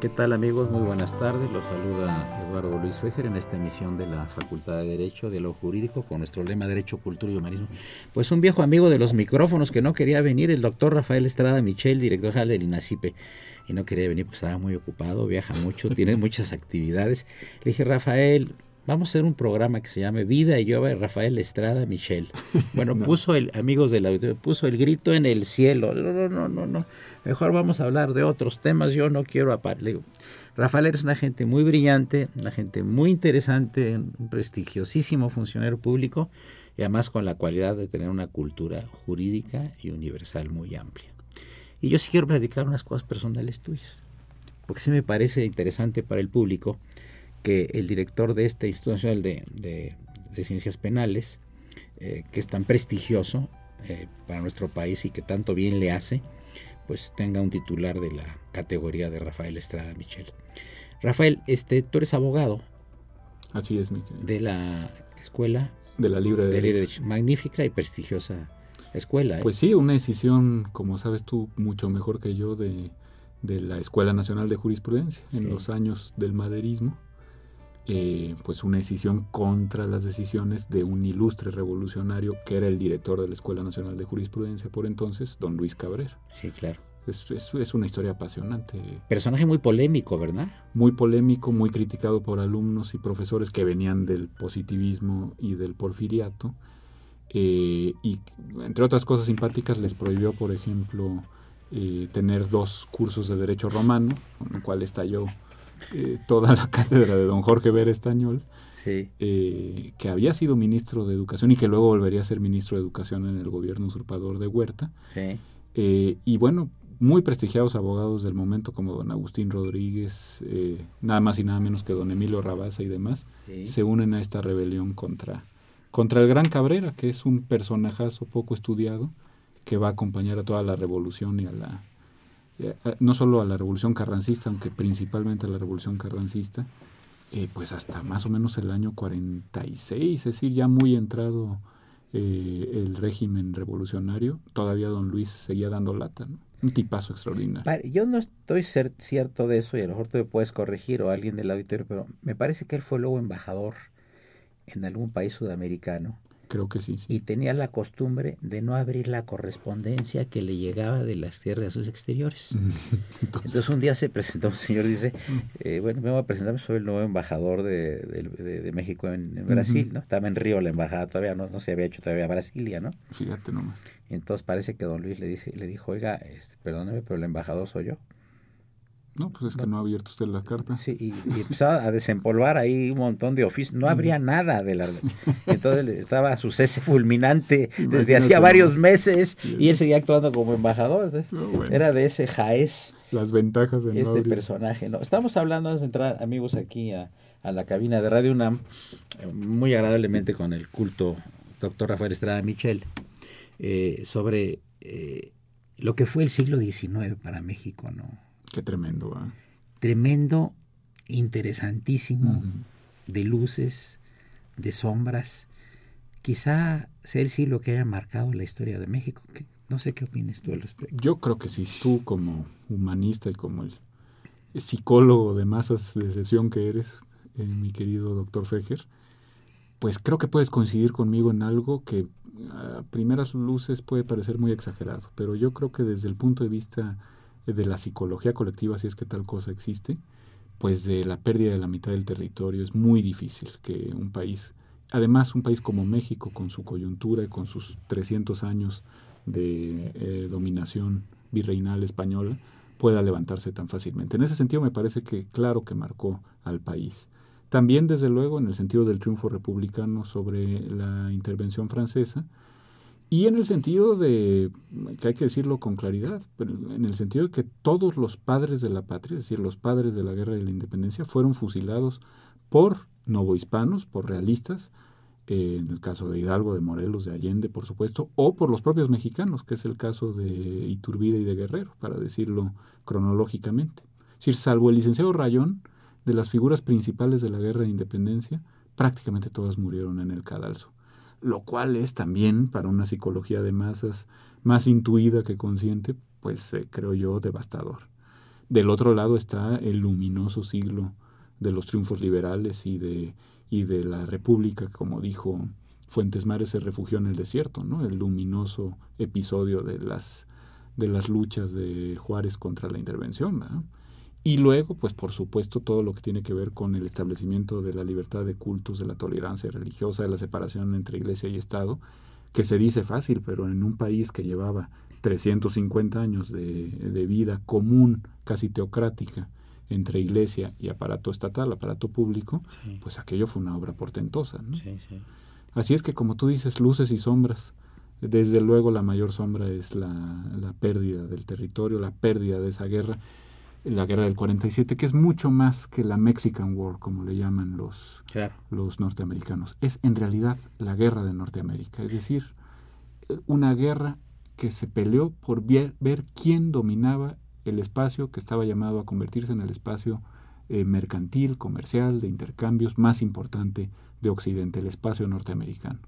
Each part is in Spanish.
¿Qué tal amigos? Muy buenas tardes. Los saluda Eduardo Luis Fejer en esta emisión de la Facultad de Derecho de lo Jurídico con nuestro lema Derecho, Cultura y Humanismo. Pues un viejo amigo de los micrófonos que no quería venir, el doctor Rafael Estrada Michel, director general del INACIPE, y no quería venir porque estaba muy ocupado, viaja mucho, tiene muchas actividades. Le dije, Rafael, vamos a hacer un programa que se llame Vida y yo, Rafael Estrada Michel. Bueno, puso el, amigos del auditorio, puso el grito en el cielo. No, no, no, no, no. Mejor vamos a hablar de otros temas. Yo no quiero apartar. Rafael eres una gente muy brillante, una gente muy interesante, un prestigiosísimo funcionario público y además con la cualidad de tener una cultura jurídica y universal muy amplia. Y yo sí quiero platicar unas cosas personales tuyas, porque sí me parece interesante para el público que el director de esta Instituto Nacional de, Ciencias Penales, eh, que es tan prestigioso eh, para nuestro país y que tanto bien le hace, pues tenga un titular de la categoría de Rafael Estrada Michel. Rafael, este, tú eres abogado. Así es, mi De la escuela. De la Libre de, de Magnífica y prestigiosa escuela. ¿eh? Pues sí, una decisión, como sabes tú, mucho mejor que yo, de, la Escuela Nacional de Jurisprudencia en los años del maderismo. Eh, pues una decisión contra las decisiones de un ilustre revolucionario que era el director de la Escuela Nacional de Jurisprudencia por entonces, don Luis Cabrera. Sí, claro. Es, es, una historia apasionante. Personaje muy polémico, ¿verdad? Muy polémico, muy criticado por alumnos y profesores que venían del positivismo y del porfiriato. Eh, y entre otras cosas simpáticas les prohibió, por ejemplo, eh, tener dos cursos de derecho romano, con lo cual estalló eh, toda la cátedra de don Jorge Ver Estañol, eh, que había sido ministro de Educación y que luego volvería a ser ministro de Educación en el gobierno usurpador de Huerta. Eh, y bueno, muy prestigiados abogados del momento como don Agustín Rodríguez, nada más y nada menos que don Emilio Rabaza y demás, se unen a esta rebelión contra, contra el Gran Cabrera, que es un personajazo poco estudiado que va a acompañar a toda la revolución y a la eh, no solo a la revolución carrancista, aunque principalmente a la revolución carrancista, eh, pues hasta más o menos el año 46, es decir, ya muy entrado eh, el régimen revolucionario, todavía don Luis seguía dando lata, ¿no? Un tipazo extraordinario. Yo no estoy cierto de eso y a lo mejor tú me puedes corregir o alguien del auditorio, pero me parece que él fue luego embajador en algún país sudamericano Creo que sí, Y tenía la costumbre de no abrir la correspondencia que le llegaba de las tierras sus exteriores. Entonces, un día se presentó un señor dice, eh, bueno, me voy a presentar, soy el nuevo embajador de, México en, Brasil, ¿no? Estaba en Río la embajada todavía, no, no se había hecho todavía Brasilia, ¿no? Fíjate nomás. Entonces parece que don Luis le, dice, le dijo, oiga, este, perdóneme, pero el embajador soy yo. No, pues es que no ha abierto usted la carta. Sí, y, empezaba a desempolvar ahí un montón de oficios. No habría nada de la... Entonces estaba su cese fulminante desde hacía varios meses y él seguía actuando como embajador. Era de ese jaez. Las ventajas de Este personaje. no Estamos hablando, antes de entrar, amigos, aquí a, a la cabina de Radio UNAM, muy agradablemente con el culto doctor Rafael Estrada Michel, sobre lo que fue el siglo XIX para México, ¿no? Qué tremendo, Tremendo, interesantísimo, de luces, de sombras. Quizá sea el siglo que haya marcado la historia de México. No sé qué opinas tú al respecto. Yo creo que sí, tú como humanista y como el psicólogo de masas de excepción que eres, eh, mi querido doctor Fejer, pues creo que puedes coincidir conmigo en algo que a primeras luces puede parecer muy exagerado, pero yo creo que desde el punto de vista de la psicología colectiva, si es que tal cosa existe, pues de la pérdida de la mitad del territorio es muy difícil que un país, además un país como México, con su coyuntura y con sus 300 años de eh, dominación virreinal española, pueda levantarse tan fácilmente. En ese sentido me parece que claro que marcó al país. También, desde luego, en el sentido del triunfo republicano sobre la intervención francesa, y en el sentido de, que hay que decirlo con claridad, en el sentido de que todos los padres de la patria, es decir, los padres de la guerra de la independencia, fueron fusilados por novohispanos, por realistas, eh, en el caso de Hidalgo, de Morelos, de Allende, por supuesto, o por los propios mexicanos, que es el caso de Iturbide y de Guerrero, para decirlo cronológicamente. Es decir, salvo el licenciado Rayón, de las figuras principales de la guerra de independencia, prácticamente todas murieron en el cadalso, lo cual es también para una psicología de masas más intuida que consciente, pues eh, creo yo devastador. Del otro lado está el luminoso siglo de los triunfos liberales y de, y de la república, como dijo Fuentes Mares se refugió en el desierto, ¿no? El luminoso episodio de las de las luchas de Juárez contra la intervención. Y luego, pues por supuesto, todo lo que tiene que ver con el establecimiento de la libertad de cultos, de la tolerancia religiosa, de la separación entre iglesia y Estado, que se dice fácil, pero en un país que llevaba 350 años de, de vida común, casi teocrática, entre iglesia y aparato estatal, aparato público, pues aquello fue una obra portentosa. ¿no? Sí, Así es que, como tú dices, luces y sombras. Desde luego la mayor sombra es la, la pérdida del territorio, la pérdida de esa guerra la guerra del 47, que es mucho más que la Mexican War, como le llaman los, los norteamericanos. Es en realidad la guerra de Norteamérica, es decir, una guerra que se peleó por ver, quién dominaba el espacio que estaba llamado a convertirse en el espacio eh, mercantil, comercial, de intercambios más importante de Occidente, el espacio norteamericano.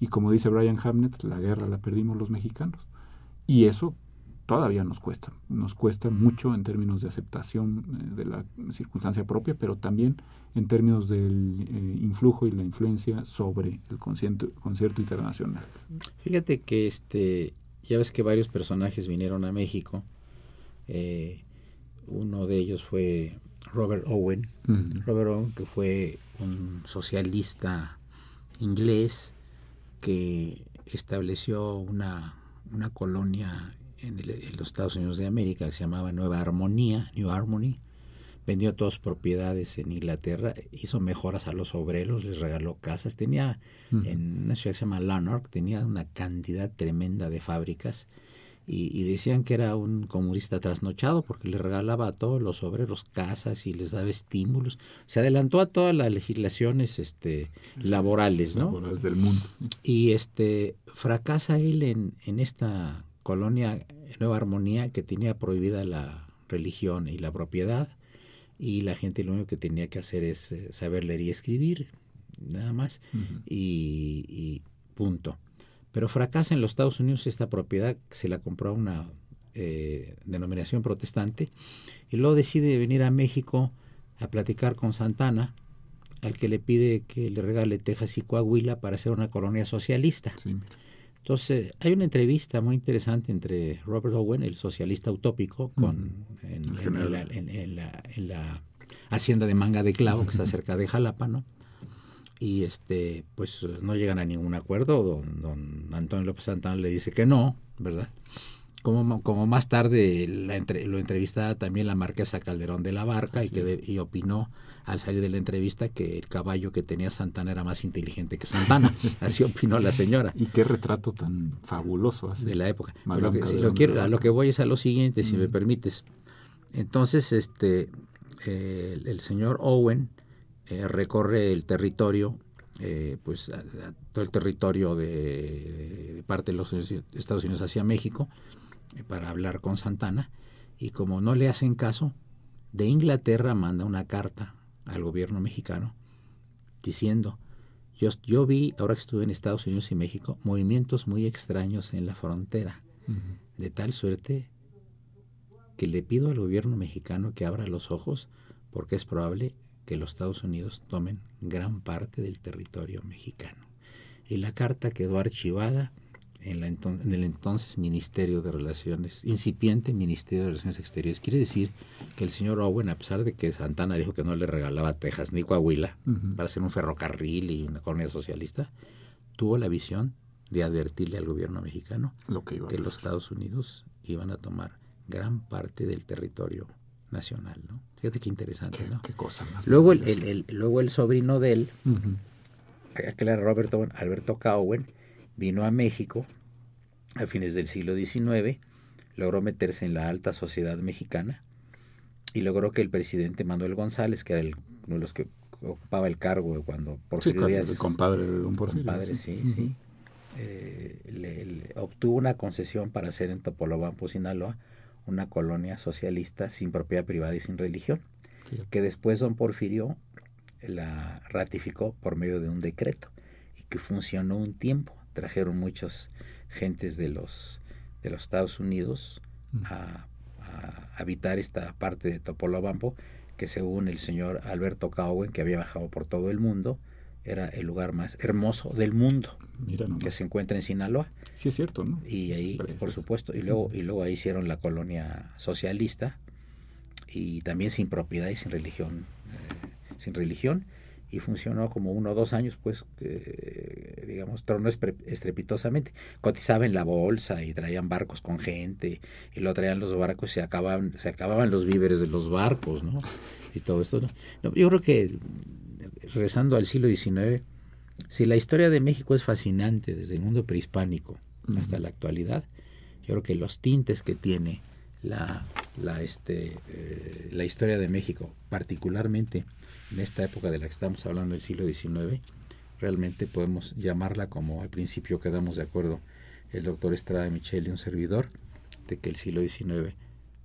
Y como dice Brian Hamnet, la guerra la perdimos los mexicanos. Y eso todavía nos cuesta, nos cuesta mucho en términos de aceptación eh, de la circunstancia propia, pero también en términos del eh, influjo y la influencia sobre el concierto, concierto internacional. Fíjate que este, ya ves que varios personajes vinieron a México. Eh, uno de ellos fue Robert Owen. Robert Owen, que fue un socialista inglés que estableció una, una colonia en, los Estados Unidos de América, que se llamaba Nueva Armonía, New Harmony, vendió todas sus propiedades en Inglaterra, hizo mejoras a los obreros, les regaló casas, tenía en una ciudad que se llama Lanark, tenía una cantidad tremenda de fábricas y, decían que era un comunista trasnochado porque le regalaba a todos los obreros casas y les daba estímulos. Se adelantó a todas las legislaciones este, laborales, ¿no? Laborales del mundo. Y este fracasa él en, en esta colonia Nueva Armonía que tenía prohibida la religión y la propiedad y la gente lo único que tenía que hacer es eh, saber leer y escribir, nada más, y, punto. Pero fracasa en los Estados Unidos esta propiedad, se la compró a una eh, denominación protestante, y luego decide venir a México a platicar con Santana, al que le pide que le regale Texas y Coahuila para hacer una colonia socialista. Entonces, hay una entrevista muy interesante entre Robert Owen, el socialista utópico, con, en, la, hacienda de Manga de Clavo, que está cerca de Jalapa, ¿no? Y este, pues no llegan a ningún acuerdo. Don, don Antonio López Santana le dice que no, ¿verdad? Como, como más tarde la lo entrevistaba también la marquesa Calderón de la Barca y, que y opinó al salir de la entrevista que el caballo que tenía Santana era más inteligente que Santana. Así opinó la señora. Y qué retrato tan fabuloso De la época. Lo que, lo quiero, a lo que voy es a lo siguiente, si me permites. Entonces, este, el, señor Owen eh, recorre el territorio, eh, pues todo el territorio de, parte de los Estados Unidos hacia México para hablar con Santana y como no le hacen caso, de Inglaterra manda una carta al gobierno mexicano diciendo, yo, yo vi, ahora que estuve en Estados Unidos y México, movimientos muy extraños en la frontera, de tal suerte que le pido al gobierno mexicano que abra los ojos porque es probable que los Estados Unidos tomen gran parte del territorio mexicano. Y la carta quedó archivada en, la en, el entonces Ministerio de Relaciones, incipiente Ministerio de Relaciones Exteriores. Quiere decir que el señor Owen, a pesar de que Santana dijo que no le regalaba Texas ni Coahuila para hacer un ferrocarril y una colonia socialista, tuvo la visión de advertirle al gobierno mexicano que los Estados Unidos iban a tomar gran parte del territorio nacional, ¿no? Fíjate qué interesante, ¿no? Qué cosa más. Luego el, el, luego el sobrino de él, aquel era Roberto, Alberto Cowen, vino a México a fines del siglo XIX, logró meterse en la alta sociedad mexicana y logró que el presidente Manuel González, que era el, uno de los que ocupaba el cargo cuando Porfirio sí, el compadre de don Porfirio. Compadre, sí, sí. Eh, le, obtuvo una concesión para hacer en Topolobampo, Sinaloa, una colonia socialista sin propiedad privada y sin religión, que después don Porfirio la ratificó por medio de un decreto y que funcionó un tiempo. Trajeron muchas gentes de los, de los Estados Unidos mm. a, habitar esta parte de Topolobampo, que según el señor Alberto Cowen, que había bajado por todo el mundo, era el lugar más hermoso del mundo que se encuentra en Sinaloa. Sí, es cierto, ¿no? Y ahí, por supuesto, y luego, y luego ahí hicieron la colonia socialista y también sin propiedad y sin religión, eh, sin religión, y funcionó como uno o dos años, pues, digamos, tronó estrepitosamente. Cotizaba en la bolsa y traían barcos con gente, y lo traían los barcos y se acababan, se acababan los víveres de los barcos, ¿no? Y todo esto. yo creo que regresando al siglo XIX, si la historia de México es fascinante desde el mundo prehispánico hasta la actualidad, yo creo que los tintes que tiene la, la, este, eh, la historia de México, particularmente en esta época de la que estamos hablando del siglo XIX, realmente podemos llamarla como al principio quedamos de acuerdo el doctor Estrada Michel y un servidor, de que el siglo XIX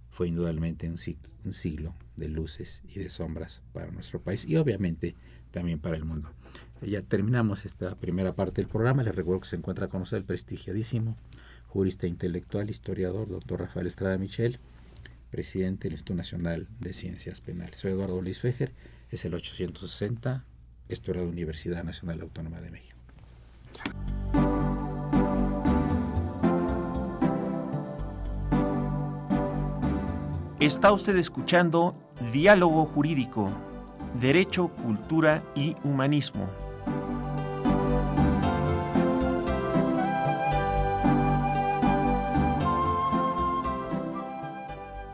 fue indudablemente un, un siglo de luces y de sombras para nuestro país y obviamente también para el mundo. Ya terminamos esta primera parte del programa. Les recuerdo que se encuentra con nosotros el prestigiadísimo jurista intelectual, historiador, doctor Rafael Estrada Michel, presidente del Instituto Nacional de Ciencias Penales. Soy Eduardo Luis Fejer, es el 860, esto era la Universidad Nacional Autónoma de México. Está usted escuchando Diálogo Jurídico Derecho, Cultura y Humanismo.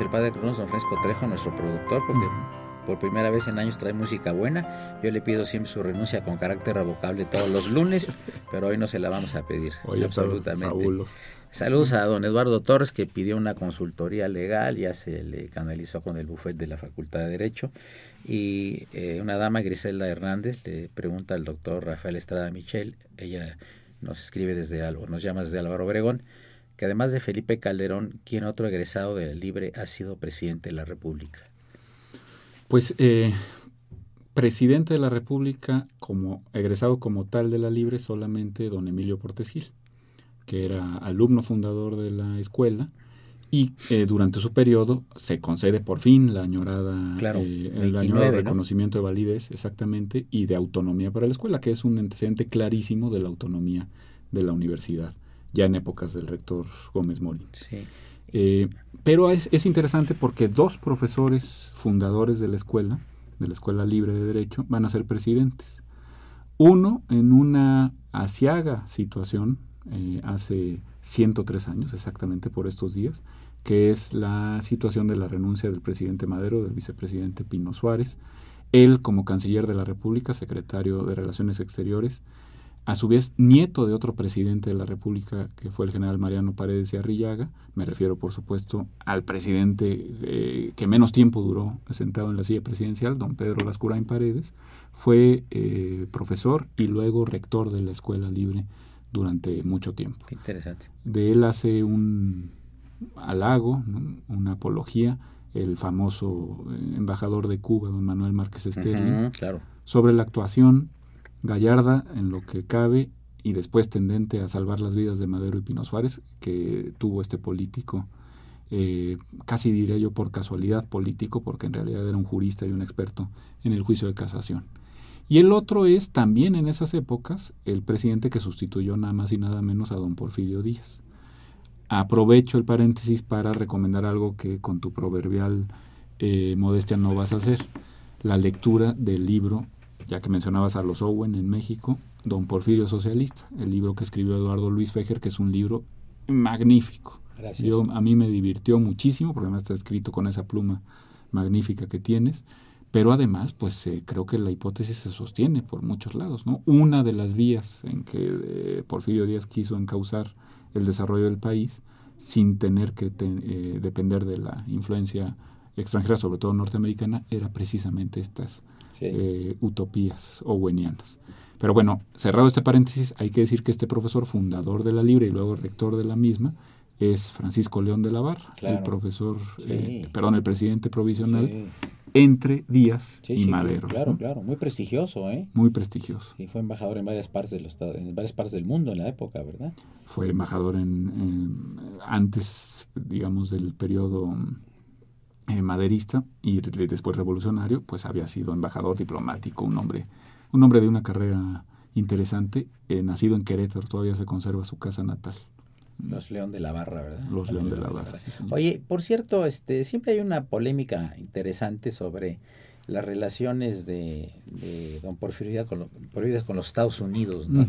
El padre Cronos, don Francisco Trejo, nuestro productor, porque por primera vez en años trae música buena. Yo le pido siempre su renuncia con carácter revocable todos los lunes, pero hoy no se la vamos a pedir. Hoy absolutamente. Saludos a don Eduardo Torres que pidió una consultoría legal, ya se le canalizó con el bufet de la Facultad de Derecho. Y eh, una dama, Griselda Hernández, le pregunta al doctor Rafael Estrada Michel, ella nos escribe desde Álvaro, nos llama desde Álvaro Obregón, que además de Felipe Calderón, ¿quién otro egresado de Libre ha sido presidente de la República? Pues eh, presidente de la República, como egresado como tal de la Libre, solamente don Emilio Portes Gil, que era alumno fundador de la escuela y eh, durante su periodo se concede por fin la añorada, eh, el añorado reconocimiento de validez exactamente y de autonomía para la escuela, que es un antecedente clarísimo de la autonomía de la universidad, ya en épocas del rector Gómez Morín. Sí. Eh, pero es, es, interesante porque dos profesores fundadores de la escuela, de la Escuela Libre de Derecho, van a ser presidentes. Uno en una asiaga situación, eh, hace 103 años exactamente por estos días, que es la situación de la renuncia del presidente Madero, del vicepresidente Pino Suárez, él como canciller de la República, secretario de Relaciones Exteriores, a su vez nieto de otro presidente de la República, que fue el general Mariano Paredes y Arrillaga, me refiero por supuesto al presidente eh, que menos tiempo duró sentado en la silla presidencial, don Pedro Lascurain Paredes, fue eh, profesor y luego rector de la Escuela Libre durante mucho tiempo. interesante. De él hace un halago, una apología, el famoso eh, embajador de Cuba, don Manuel Márquez Sterling, claro. sobre la actuación gallarda en lo que cabe y después tendente a salvar las vidas de Madero y Pino Suárez que tuvo este político, eh, casi diría yo por casualidad político, porque en realidad era un jurista y un experto en el juicio de casación. Y el otro es también en esas épocas el presidente que sustituyó nada más y nada menos a don Porfirio Díaz. Aprovecho el paréntesis para recomendar algo que con tu proverbial eh, modestia no vas a hacer, la lectura del libro ya que mencionabas a los Owen en México, Don Porfirio Socialista, el libro que escribió Eduardo Luis Fejer, que es un libro magnífico. Yo, a mí me divirtió muchísimo, porque además está escrito con esa pluma magnífica que tienes, pero además, pues eh, creo que la hipótesis se sostiene por muchos lados. ¿no? Una de las vías en que eh, Porfirio Díaz quiso encauzar el desarrollo del país, sin tener que eh, depender de la influencia extranjera, sobre todo norteamericana, era precisamente estas eh, utopías owenianas. Pero bueno, cerrado este paréntesis, hay que decir que este profesor fundador de la Libre y luego rector de la misma es Francisco León de la Barra, el profesor, eh, perdón, el presidente provisional entre Díaz y Madero. Claro, claro, muy prestigioso, ¿eh? Muy prestigioso. Sí, fue embajador en varias partes del en varias partes del mundo en la época, ¿verdad? Fue embajador en antes, digamos, del periodo eh, maderista y después revolucionario, pues había sido embajador diplomático, un hombre, un hombre de una carrera interesante, eh, nacido en Querétaro, todavía se conserva su casa natal. Los León de la Barra, ¿verdad? Los León de la Barra. Oye, por cierto, este, siempre hay una polémica interesante sobre las relaciones de, don Porfirio con, con los Estados Unidos, ¿no?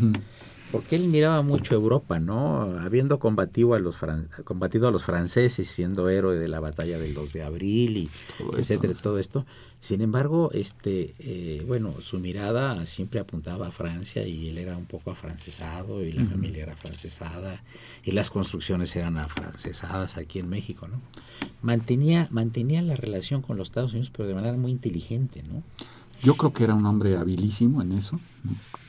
Porque él miraba mucho Europa, ¿no? Habiendo combatido a los combatido a los franceses, siendo héroe de la batalla del 2 de abril y etcétera, todo esto. Sin embargo, este, eh, bueno, su mirada siempre apuntaba a Francia y él era un poco afrancesado y la familia era afrancesada y las construcciones eran afrancesadas aquí en México, ¿no? Mantenía, mantenía la relación con los Estados Unidos, pero de manera muy inteligente, ¿no? Yo creo que era un hombre habilísimo en eso.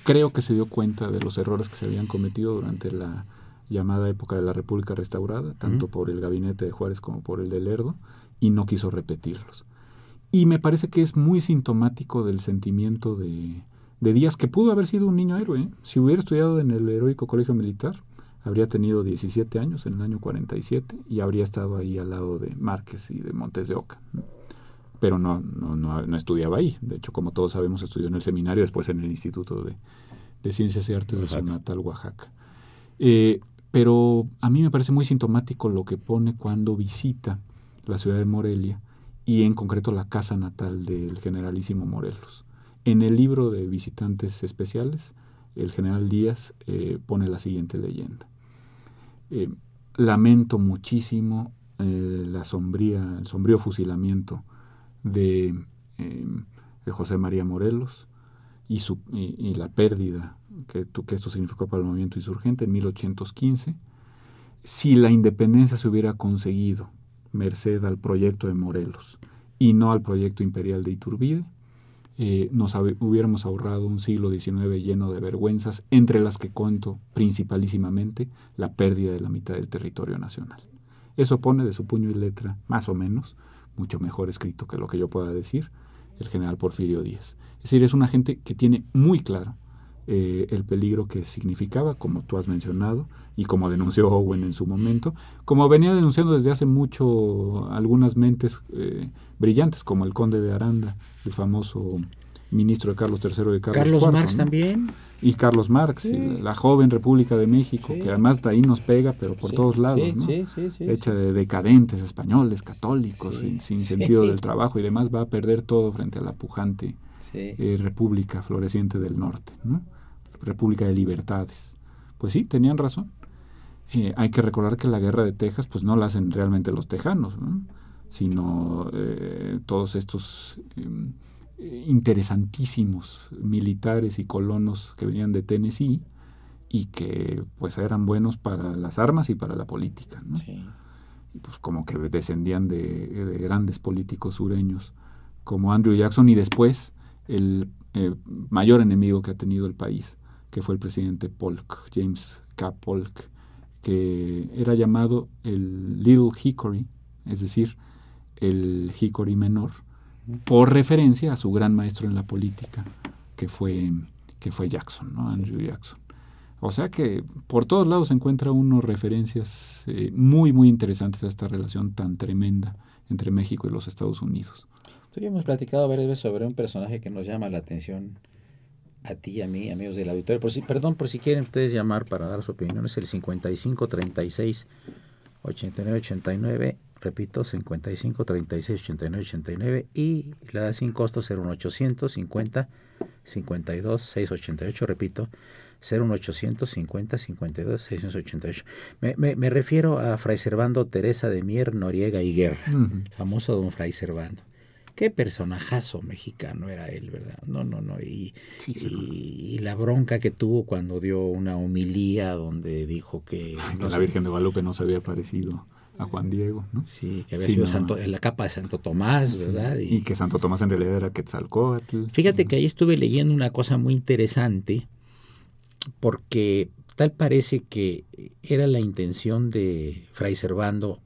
Creo que se dio cuenta de los errores que se habían cometido durante la llamada época de la República Restaurada, tanto por el gabinete de Juárez como por el de Lerdo, y no quiso repetirlos. Y me parece que es muy sintomático del sentimiento de, de Díaz, que pudo haber sido un niño héroe. ¿eh? Si hubiera estudiado en el heroico colegio militar, habría tenido 17 años en el año 47 y habría estado ahí al lado de Márquez y de Montes de Oca pero no, no, no, estudiaba ahí. De hecho, como todos sabemos, estudió en el seminario, después en el Instituto de, Ciencias y Artes de su natal Oaxaca. Eh, pero a mí me parece muy sintomático lo que pone cuando visita la ciudad de Morelia y en concreto la casa natal del generalísimo Morelos. En el libro de visitantes especiales, el general Díaz eh, pone la siguiente leyenda. Eh, lamento muchísimo eh, la sombría, el sombrío fusilamiento de, eh, de José María Morelos y, la pérdida que, que, esto significó para el movimiento insurgente en 1815, si la independencia se hubiera conseguido merced al proyecto de Morelos y no al proyecto imperial de Iturbide, eh, nos hubiéramos ahorrado un siglo XIX lleno de vergüenzas, entre las que cuento principalísimamente la pérdida de la mitad del territorio nacional. Eso pone de su puño y letra, más o menos, mucho mejor escrito que lo que yo pueda decir, el general Porfirio Díaz. Es decir, es una gente que tiene muy claro eh, el peligro que significaba, como tú has mencionado, y como denunció Owen en su momento, como venía denunciando desde hace mucho algunas mentes eh, brillantes, como el conde de Aranda, el famoso ministro de Carlos III de Carlos, Carlos IV, Marx ¿no? también. Y Carlos Marx, Sí. y la joven República de México, Sí. que además de ahí nos pega, pero por Sí, todos lados, ¿no? sí, sí, sí, hecha de decadentes españoles, católicos, sin, sentido del trabajo y demás, va a perder todo frente a la pujante eh, República Floreciente del Norte, ¿no? República de Libertades. Pues sí, tenían razón. Eh, hay que recordar que la guerra de Texas, pues no la hacen realmente los tejanos, ¿no? sino eh, todos estos eh, interesantísimos militares y colonos que venían de Tennessee y que pues eran buenos para las armas y para la política, ¿no? Sí. y pues como que descendían de, de grandes políticos sureños como Andrew Jackson y después el eh, mayor enemigo que ha tenido el país, que fue el presidente Polk, James K. Polk, que era llamado el Little Hickory, es decir, el Hickory menor, por referencia a su gran maestro en la política, que fue, que fue Jackson, ¿no? Andrew Jackson. O sea que por todos lados se encuentra uno referencias eh, muy, muy interesantes a esta relación tan tremenda entre México y los Estados Unidos. Tú y hemos platicado varias veces sobre un personaje que nos llama la atención a ti y a mí, amigos del auditorio. Por si, perdón, por si quieren ustedes llamar para dar su opinión, es el 55 36 89 89. Repito, 55 36 89 89 y la sin costo 01800 50 52 688. Repito, 01800 50 52 688. Me, me, me refiero a Fray Servando Teresa de Mier, Noriega y Guerra, Ujú. famoso don Fray Servando. Qué personajazo mexicano era él, ¿verdad? No, no, no. Y, Sí, y, y la bronca que tuvo cuando dio una homilía donde dijo que... Que no la Virgen de Guadalupe no se había parecido a Juan Diego, ¿no? Sí, que había Sí, sido no. Santo- en la capa de Santo Tomás, ¿verdad? Y que Santo Tomás en realidad era Quetzalcóatl. Fíjate que ahí estuve leyendo una cosa muy interesante, porque tal parece que era la intención de Fray Servando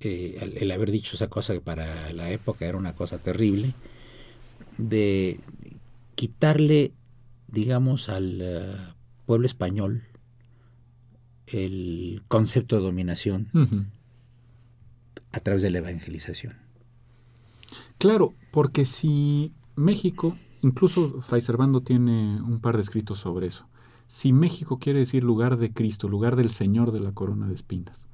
eh, el, el haber dicho esa cosa que para la época era una cosa terrible, de quitarle, digamos, al eh, pueblo español el concepto de dominación Ujú. A través de la evangelización. Claro, porque si México, incluso Fray Servando tiene un par de escritos sobre eso, si México quiere decir lugar de Cristo, lugar del Señor de la corona de espinas,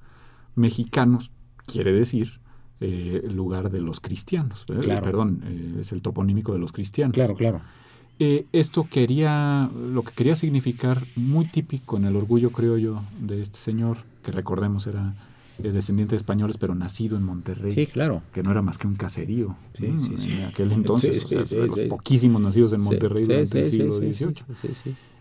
mexicanos quiere decir eh, lugar de los cristianos. Claro. perdón, eh, es el toponímico de los cristianos. Claro, claro. Eh, esto quería, lo que quería significar, muy típico en el orgullo criollo de este señor, que recordemos era eh, descendiente de españoles, pero nacido en Monterrey, Sí, claro. que no era más que un caserío Sí, ¿no? sí, sí. en aquel entonces, o sea, los poquísimos nacidos en Monterrey durante el siglo XVIII.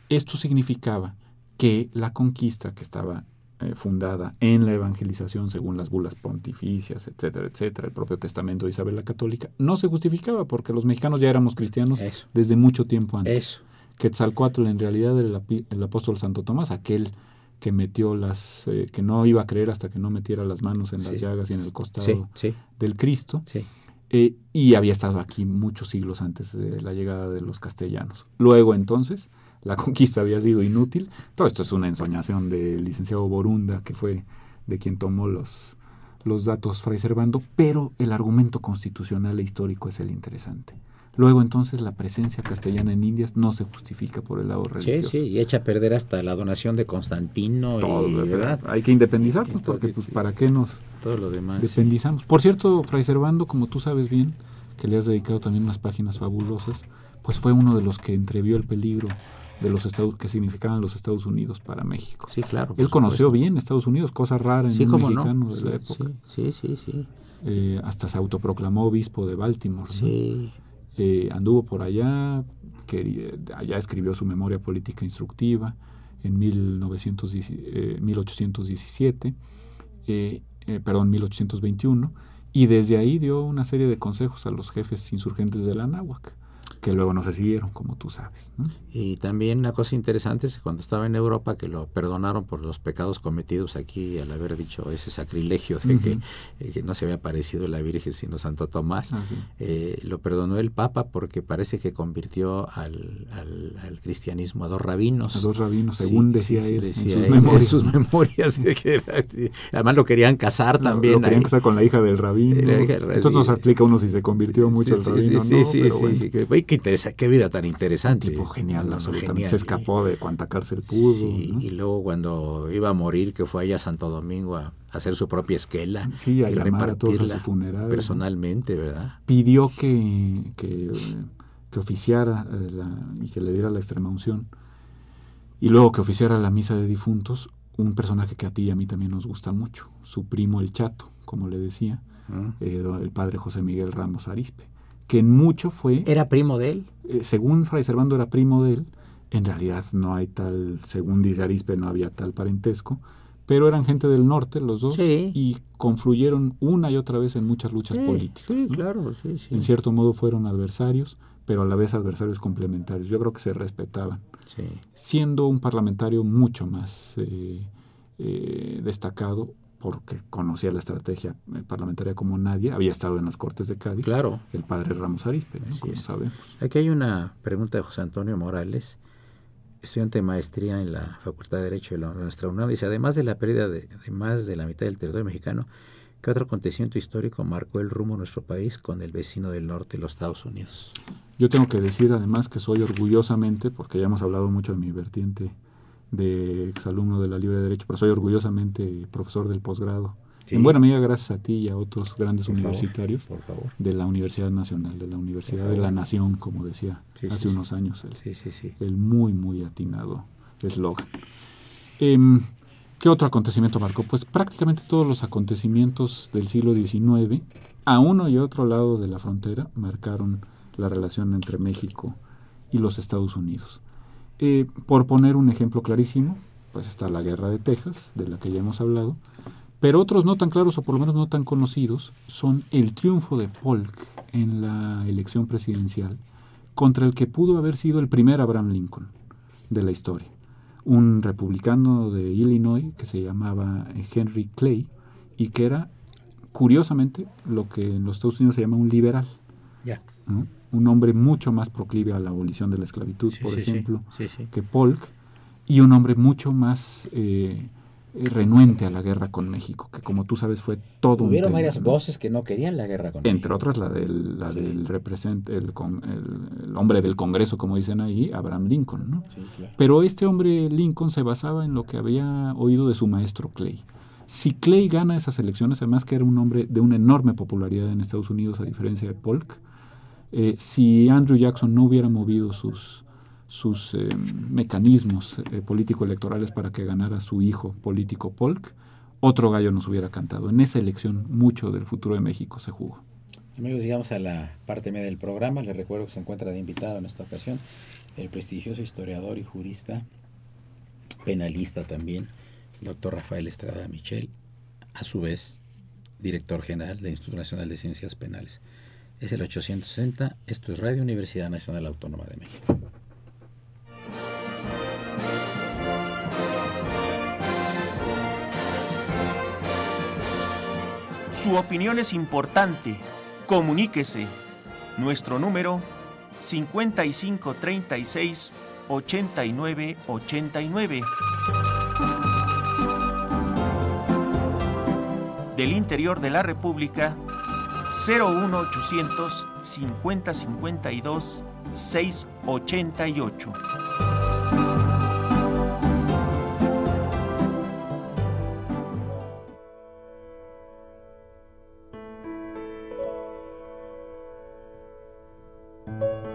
Esto significaba que la conquista que estaba eh, fundada en la evangelización según las bulas pontificias, etcétera, etcétera, el propio testamento de Isabel la Católica, no se justificaba porque los mexicanos ya éramos cristianos Eso. desde mucho tiempo antes. Eso. Quetzalcoatl en realidad era el, el apóstol Santo Tomás, aquel que metió las, eh, que no iba a creer hasta que no metiera las manos en las Sí, llagas y en el costado Sí, sí, del Cristo, eh, y había estado aquí muchos siglos antes de la llegada de los castellanos. Luego entonces, la conquista había sido inútil. Todo esto es una ensoñación del licenciado Borunda, que fue de quien tomó los, los datos Fray Servando, pero el argumento constitucional e histórico es el interesante. Luego entonces la presencia castellana en Indias no se justifica por el lado Sí, religioso. sí, y echa a perder hasta la donación de Constantino Todo, y ¿verdad? Hay que independizarnos porque pues sí. para qué nos todo lo demás. sí. Por cierto, Fray Servando, como tú sabes bien, que le has dedicado también unas páginas fabulosas, pues fue uno de los que entrevió el peligro de los Estados que significaban los Estados Unidos para México. Sí, claro. Él conoció bien Estados Unidos, cosa rara en un mexicano de la época. Sí, sí, sí. Eh, hasta se autoproclamó obispo de Baltimore. Sí. Eh, anduvo por allá, allá escribió su memoria política instructiva en 1817, eh, perdón, 1821, y desde ahí dio una serie de consejos a los jefes insurgentes de la náhuac que luego no se siguieron, como tú sabes. Y también una cosa interesante es que cuando estaba en Europa, que lo perdonaron por los pecados cometidos aquí, al haber dicho ese sacrilegio de que, eh, que, no se había aparecido la Virgen sino Santo Tomás, ah, eh, lo perdonó el Papa porque parece que convirtió al, al, cristianismo a dos rabinos. A dos rabinos, según decía él decía en, sus memorias. además lo querían casar también. Lo querían casar con la hija del rabino. Esto nos explica uno si se convirtió mucho el rabino. Sí, sí, sí, sí, qué, vida tan interesante. tipo genial, absolutamente. Se escapó de cuánta cárcel pudo. Y luego cuando iba a morir, que fue allá a Santo Domingo a, hacer su propia esquela. Sí, a llamar a todos a su funeral. Personalmente, ¿verdad? Pidió que, que, oficiara eh, y que le diera la extrema unción. Y luego que oficiara la misa de difuntos, un personaje que a ti y a mí también nos gusta mucho, su primo el Chato, como le decía, ah. eh, el padre José Miguel Ramos Arispe que en mucho fue... ¿Era primo de él? Eh, según Fray Servando era primo de él, en realidad no hay tal, según dice Arispe, no había tal parentesco, pero eran gente del norte los dos y confluyeron una y otra vez en muchas luchas políticas. Sí, claro, sí, sí. En cierto modo fueron adversarios, pero a la vez adversarios complementarios. Yo creo que se respetaban. Siendo un parlamentario mucho más eh, eh, destacado porque conocía la estrategia eh, parlamentaria como nadie, había estado en las Cortes de Cádiz, claro. el padre Ramos Arispe, como sabemos. Aquí hay una pregunta de José Antonio Morales, estudiante de maestría en la Facultad de Derecho de, nuestra UNAM, dice, además de la pérdida de, más de la mitad del territorio mexicano, ¿qué otro acontecimiento histórico marcó el rumbo de nuestro país con el vecino del norte, los Estados Unidos? Yo tengo que decir además que soy orgullosamente, porque ya hemos hablado mucho de mi vertiente de exalumno de la Libre de Derecho, pero soy orgullosamente profesor del posgrado. En buena medida gracias a ti y a otros grandes universitarios de la Universidad Nacional, de la Universidad de la Nación, como decía hace unos años el, el, muy, muy atinado eslogan. Em, ¿Qué otro acontecimiento marcó? Pues prácticamente todos los acontecimientos del siglo XIX, a uno y otro lado de la frontera, marcaron la relación entre México y los Estados Unidos. Eh, por poner un ejemplo clarísimo, pues está la guerra de Texas, de la que ya hemos hablado, pero otros no tan claros o por lo menos no tan conocidos son el triunfo de Polk en la elección presidencial contra el que pudo haber sido el primer Abraham Lincoln de la historia, un republicano de Illinois que se llamaba Henry Clay y que era curiosamente lo que en los Estados Unidos se llama un liberal. Un hombre mucho más proclive a la abolición de la esclavitud, por ejemplo, que Polk, y un hombre mucho más eh, renuente a la guerra con México, que como tú sabes fue todo Hubieron varias voces que no querían la guerra con México. Entre otras la del, la del represent, el, el, hombre del Congreso, como dicen ahí, Abraham Lincoln. ¿no? Pero este hombre Lincoln se basaba en lo que había oído de su maestro Clay. Si Clay gana esas elecciones, además que era un hombre de una enorme popularidad en Estados Unidos, a diferencia de Polk, eh, si Andrew Jackson no hubiera movido sus, sus eh, mecanismos eh, político-electorales para que ganara su hijo político Polk, otro gallo nos hubiera cantado. En esa elección mucho del futuro de México se jugó. Amigos, llegamos a la parte media del programa. Les recuerdo que se encuentra de invitado en esta ocasión el prestigioso historiador y jurista, penalista también, el doctor Rafael Estrada Michel, a su vez director general del Instituto Nacional de Ciencias Penales. Es el 860. Esto es Radio Universidad Nacional Autónoma de México. Su opinión es importante. Comuníquese. Nuestro número 5536 8989. Del interior de la República 01800 50 52 688. amigos,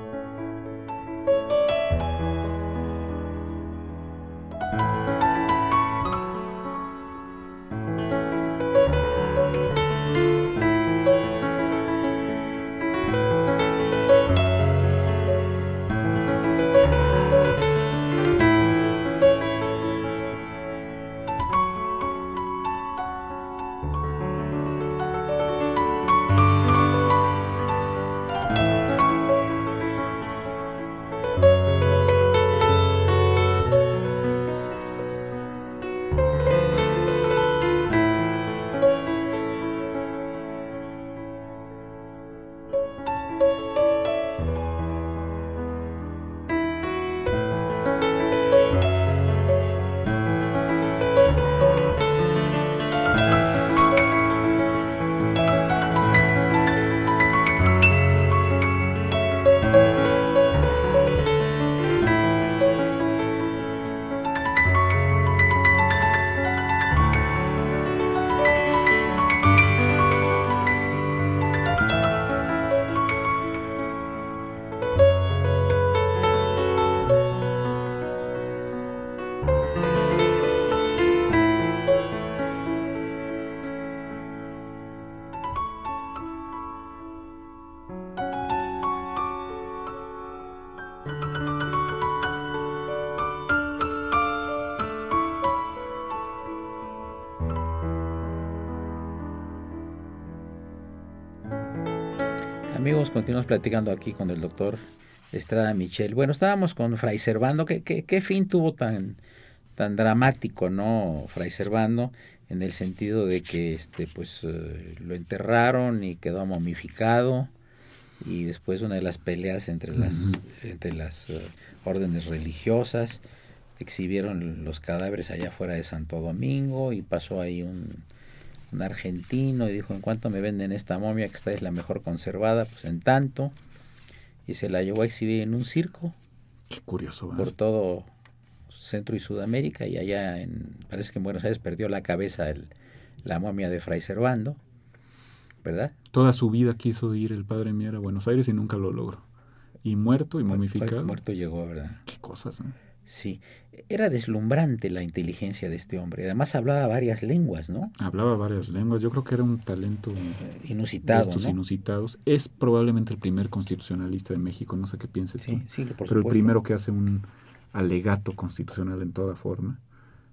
continuamos platicando aquí con el doctor Estrada Michel. Bueno, estábamos con Fray Servando. ¿Qué, qué, fin tuvo tan, tan dramático, no, Fray Servando? En el sentido de que este, pues, eh, lo enterraron y quedó momificado. Y después una de las peleas entre las, entre las eh, órdenes religiosas exhibieron los cadáveres allá fuera de Santo Domingo y pasó ahí un, un argentino y dijo, ¿en cuánto me venden esta momia que esta es la mejor conservada? Pues en tanto. Y se la llevó a exhibir en un circo. Qué curioso. Por todo Centro y Sudamérica y allá en, parece que en Buenos Aires perdió la cabeza el, la momia de Fray Servando, ¿verdad? Toda su vida quiso ir el padre Mier a Buenos Aires y nunca lo logró. Y muerto y momificado. Muerto llegó, ¿verdad? Qué cosas, ¿no? Sí, era deslumbrante la inteligencia de este hombre. Además hablaba varias lenguas, ¿no? Hablaba varias lenguas. Yo creo que era un talento inusitado. estos inusitados. Es probablemente el primer constitucionalista de México, no sé qué pienses sí, Sí, por pero el primero que hace un alegato constitucional en toda forma.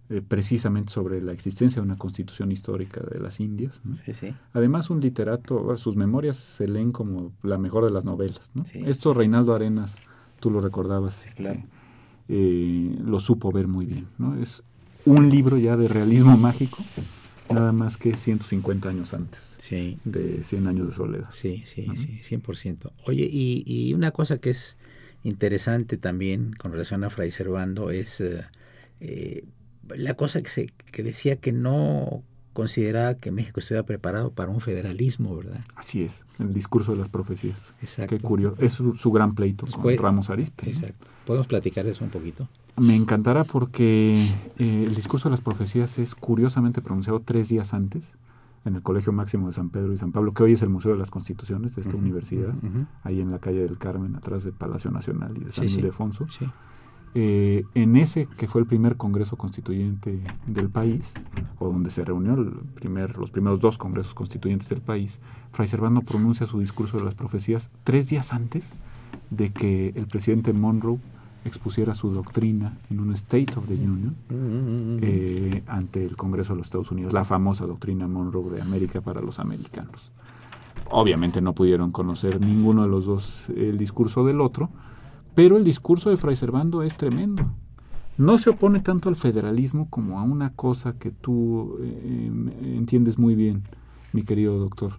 Eh, precisamente sobre la existencia de una constitución histórica de las Indias. Sí, sí. Además, un literato, sus memorias se leen como la mejor de las novelas. ¿no? Esto Reinaldo Arenas, tú lo recordabas. claro. Eh, lo supo ver muy bien. ¿no? Es un libro ya de realismo mágico, nada más que 150 años antes sí. de 100 años de soledad. Sí, sí, sí, 100%. Oye, y, y, una cosa que es interesante también con relación a Fray Servando es eh, eh, la cosa que, se, que decía que no consideraba que México estuviera preparado para un federalismo, ¿verdad? Así es, el discurso de las profecías. Exacto. Qué curioso. Es su, gran pleito con Ramos Arispe. Exacto. ¿Podemos platicar de eso un poquito? Me encantará porque eh, el discurso de las profecías es curiosamente pronunciado tres días antes en el Colegio Máximo de San Pedro y San Pablo, que hoy es el Museo de las Constituciones de esta universidad, ahí en la calle del Carmen, atrás del Palacio Nacional y de San Ildefonso. Sí. Eh, en ese que fue el primer Congreso Constituyente del país, o donde se reunió el primer, los primeros dos Congresos Constituyentes del país, Fray Servando pronuncia su discurso de las profecías tres días antes de que el presidente Monroe expusiera su doctrina en un State of the Union eh, ante el Congreso de los Estados Unidos, la famosa doctrina Monroe de América para los americanos. Obviamente no pudieron conocer ninguno de los dos el discurso del otro, pero el discurso de Fray Servando es tremendo. No se opone tanto al federalismo como a una cosa que tú eh, entiendes muy bien, mi querido doctor,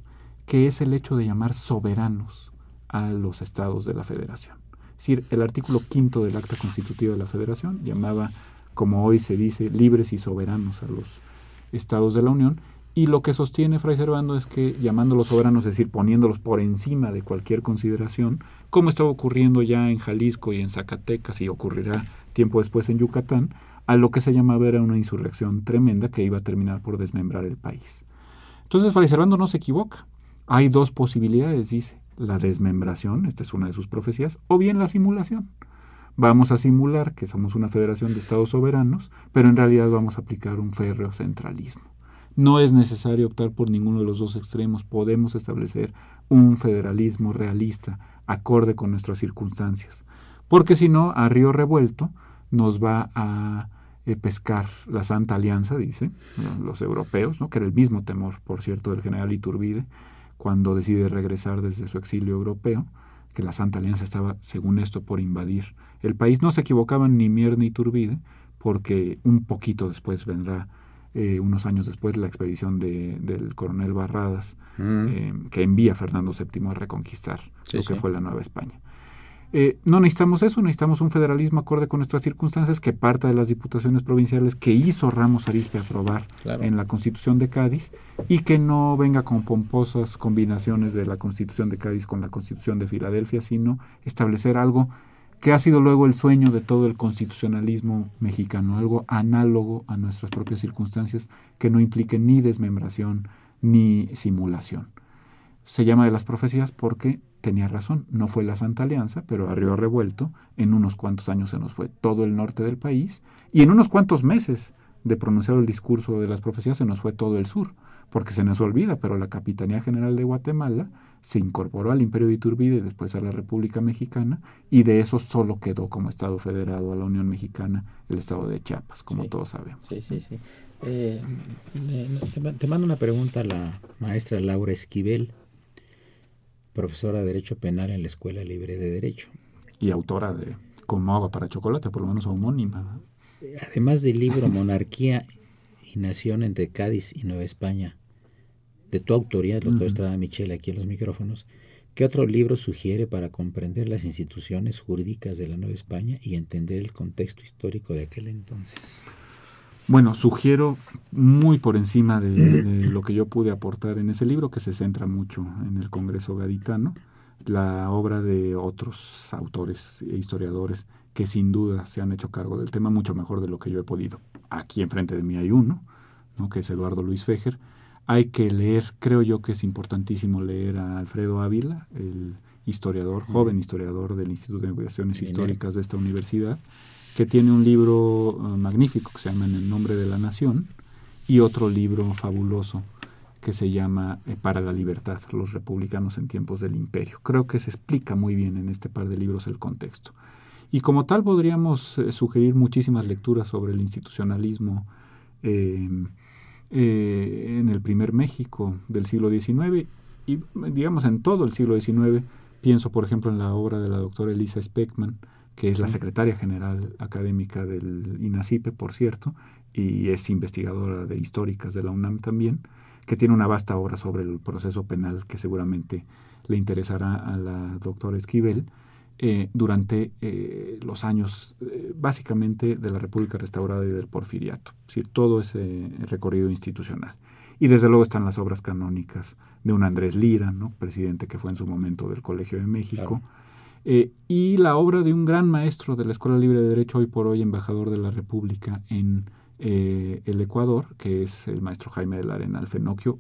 que es el hecho de llamar soberanos a los estados de la federación. Es decir, el artículo quinto del acta constitutiva de la federación llamaba, como hoy se dice, libres y soberanos a los estados de la Unión, y lo que sostiene Fray Servando es que llamándolos soberanos, es decir, poniéndolos por encima de cualquier consideración, como estaba ocurriendo ya en Jalisco y en Zacatecas y ocurrirá tiempo después en Yucatán, a lo que se llamaba era una insurrección tremenda que iba a terminar por desmembrar el país. Entonces Fray Servando no se equivoca. Hay dos posibilidades, dice, la desmembración, esta es una de sus profecías, o bien la simulación. Vamos a simular que somos una federación de estados soberanos, pero en realidad vamos a aplicar un férreo centralismo. No es necesario optar por ninguno de los dos extremos. Podemos establecer un federalismo realista, acorde con nuestras circunstancias. Porque si no, a río revuelto nos va a eh, pescar la Santa Alianza, dice, los europeos, ¿no? que era el mismo temor, por cierto, del general Iturbide, cuando decide regresar desde su exilio europeo, que la Santa Alianza estaba, según esto, por invadir el país. No se equivocaban ni Mier ni Iturbide, porque un poquito después vendrá eh, unos años después la expedición de, del coronel Barradas, mm. eh, que envía a Fernando VII a reconquistar lo que fue la Nueva España. Eh, no necesitamos eso, necesitamos un federalismo acorde con nuestras circunstancias que parta de las diputaciones provinciales que hizo Ramos Arispe aprobar en la Constitución de Cádiz y que no venga con pomposas combinaciones de la Constitución de Cádiz con la Constitución de Filadelfia, sino establecer algo que ha sido luego el sueño de todo el constitucionalismo mexicano, algo análogo a nuestras propias circunstancias que no implique ni desmembración ni simulación. Se llama de las profecías porque tenía razón, no fue la Santa Alianza, pero a revuelto, en unos cuantos años se nos fue todo el norte del país y en unos cuantos meses de pronunciado el discurso de las profecías se nos fue todo el sur, porque se nos olvida, pero la Capitanía General de Guatemala se incorporó al Imperio de Iturbide y después a la República Mexicana, y de eso solo quedó como Estado federado a la Unión Mexicana el Estado de Chiapas, como todos sabemos. Sí, sí, sí. Eh, te mando una pregunta a la maestra Laura Esquivel. profesora de Derecho Penal en la Escuela Libre de Derecho. Y autora de Como agua para chocolate, por lo menos homónima. Además del libro Monarquía y Nación entre Cádiz y Nueva España, de tu autoría, doctor Estrada Michel, aquí en los micrófonos, ¿qué otro libro sugiere para comprender las instituciones jurídicas de la Nueva España y entender el contexto histórico de aquel entonces? Bueno, sugiero muy por encima de, lo que yo pude aportar en ese libro, que se centra mucho en el Congreso Gaditano, la obra de otros autores e historiadores que sin duda se han hecho cargo del tema mucho mejor de lo que yo he podido. Aquí enfrente de mí hay uno, ¿no? que es Eduardo Luis Fejer, hay que leer, creo yo que es importantísimo leer a Alfredo Ávila, el historiador, joven historiador del Instituto de Investigaciones Históricas de esta universidad, que tiene un libro uh, magnífico que se llama En el nombre de la nación y otro libro fabuloso que se llama eh, Para la libertad, los republicanos en tiempos del imperio. Creo que se explica muy bien en este par de libros el contexto. Y como tal podríamos eh, sugerir muchísimas lecturas sobre el institucionalismo eh, eh, en el primer México del siglo XIX y digamos en todo el siglo XIX. Pienso, por ejemplo, en la obra de la doctora Elisa Speckman, que es la secretaria general académica del INACIPE, por cierto, y es investigadora de históricas de la UNAM también, que tiene una vasta obra sobre el proceso penal que seguramente le interesará a la doctora Esquivel eh, durante eh, los años eh, básicamente de la República Restaurada y del Porfiriato, es decir, todo ese recorrido institucional. Y desde luego están las obras canónicas de un Andrés Lira, ¿no? presidente que fue en su momento del Colegio de México, y la obra de un gran maestro de la Escuela Libre de Derecho, hoy por hoy embajador de la República en el Ecuador, que es el maestro Jaime de la Arena Alfenocchio,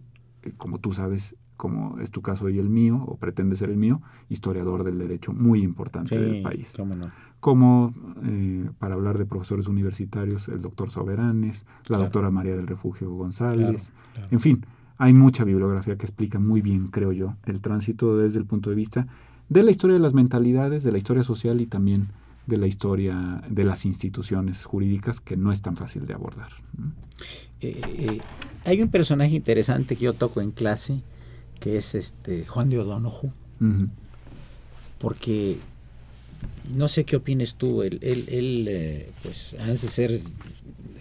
como tú sabes, como es tu caso y el mío, o pretende ser el mío, historiador del derecho muy importante del país. Como, eh, para hablar de profesores universitarios, el doctor Soberanes, la doctora María del Refugio González, en fin, hay mucha bibliografía que explica muy bien, creo yo, el tránsito desde el punto de vista de la historia de las mentalidades, de la historia social y también de la historia de las instituciones jurídicas que no es tan fácil de abordar. Eh, eh, hay un personaje interesante que yo toco en clase, que es este Juan de O'Donoghue. Porque no sé qué opines tú, él, él, eh, pues antes de ser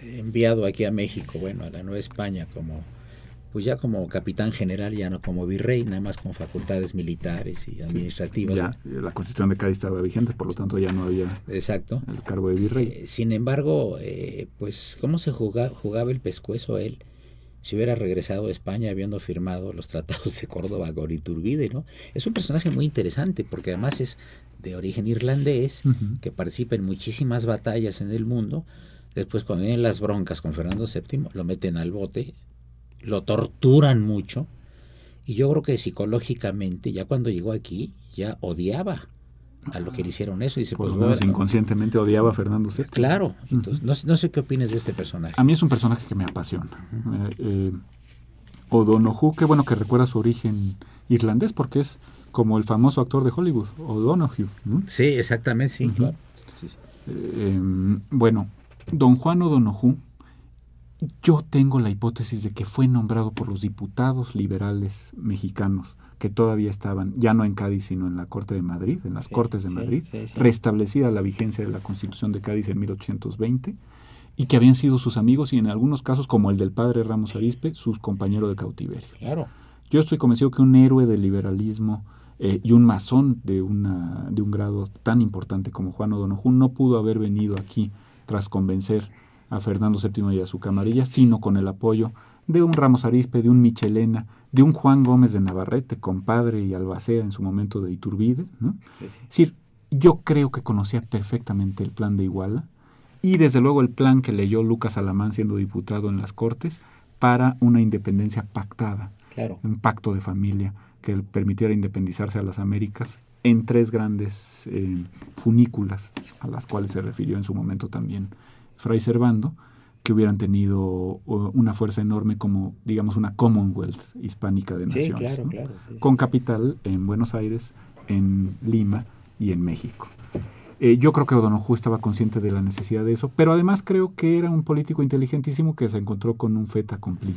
enviado aquí a México, bueno, a la Nueva España como pues ya como capitán general, ya no como virrey, nada más con facultades militares y administrativas. Ya, la constitución de Cádiz estaba vigente, por lo tanto ya no había Exacto. el cargo de virrey. Eh, sin embargo, eh, pues cómo se jugaba el pescuezo él si hubiera regresado a España habiendo firmado los tratados de Córdoba con Iturbide, ¿no? Es un personaje muy interesante porque además es de origen irlandés, que participa en muchísimas batallas en el mundo. Después cuando vienen las broncas con Fernando VII, lo meten al bote, lo torturan mucho. Y yo creo que psicológicamente, ya cuando llegó aquí, ya odiaba a lo que le hicieron eso. Y dice, pues, menos inconscientemente odiaba a Fernando VII. Claro, entonces no, sé qué opinas de este personaje. A mí es un personaje que me apasiona. Eh, eh, O'Donoghue, qué bueno que recuerda su origen irlandés, porque es como el famoso actor de Hollywood, O'Donoghue. Sí, exactamente, sí, claro. Eh, bueno, don Juan O'Donoghue, yo tengo la hipótesis de que fue nombrado por los diputados liberales mexicanos que todavía estaban, ya no en Cádiz, sino en la Corte de Madrid, en las Cortes de Madrid, restablecida la vigencia de la Constitución de Cádiz en 1820, y que habían sido sus amigos y en algunos casos, como el del padre Ramos Arispe, sus compañeros de cautiverio. Claro. Yo estoy convencido que un héroe del liberalismo eh, y un masón de, una, de un grado tan importante como Juan O'Donoghue no pudo haber venido aquí tras convencer a Fernando VII y a su camarilla, sino con el apoyo de un Ramos Arispe, de un Michelena, de un Juan Gómez de Navarrete, compadre y albacea en su momento de Iturbide. ¿no? Es decir, yo creo que conocía perfectamente el plan de Iguala y desde luego el plan que leyó Lucas Alamán siendo diputado en las Cortes para una independencia pactada, claro. un pacto de familia que permitiera independizarse a las Américas en tres grandes eh, funículas a las cuales se refirió en su momento también Fray Servando, que hubieran tenido una fuerza enorme como, digamos, una Commonwealth hispánica de naciones, con capital en Buenos Aires, en Lima y en México. Eh, yo creo que O'Donoghue estaba consciente de la necesidad de eso, pero además creo que era un político inteligentísimo que se encontró con un fait accompli.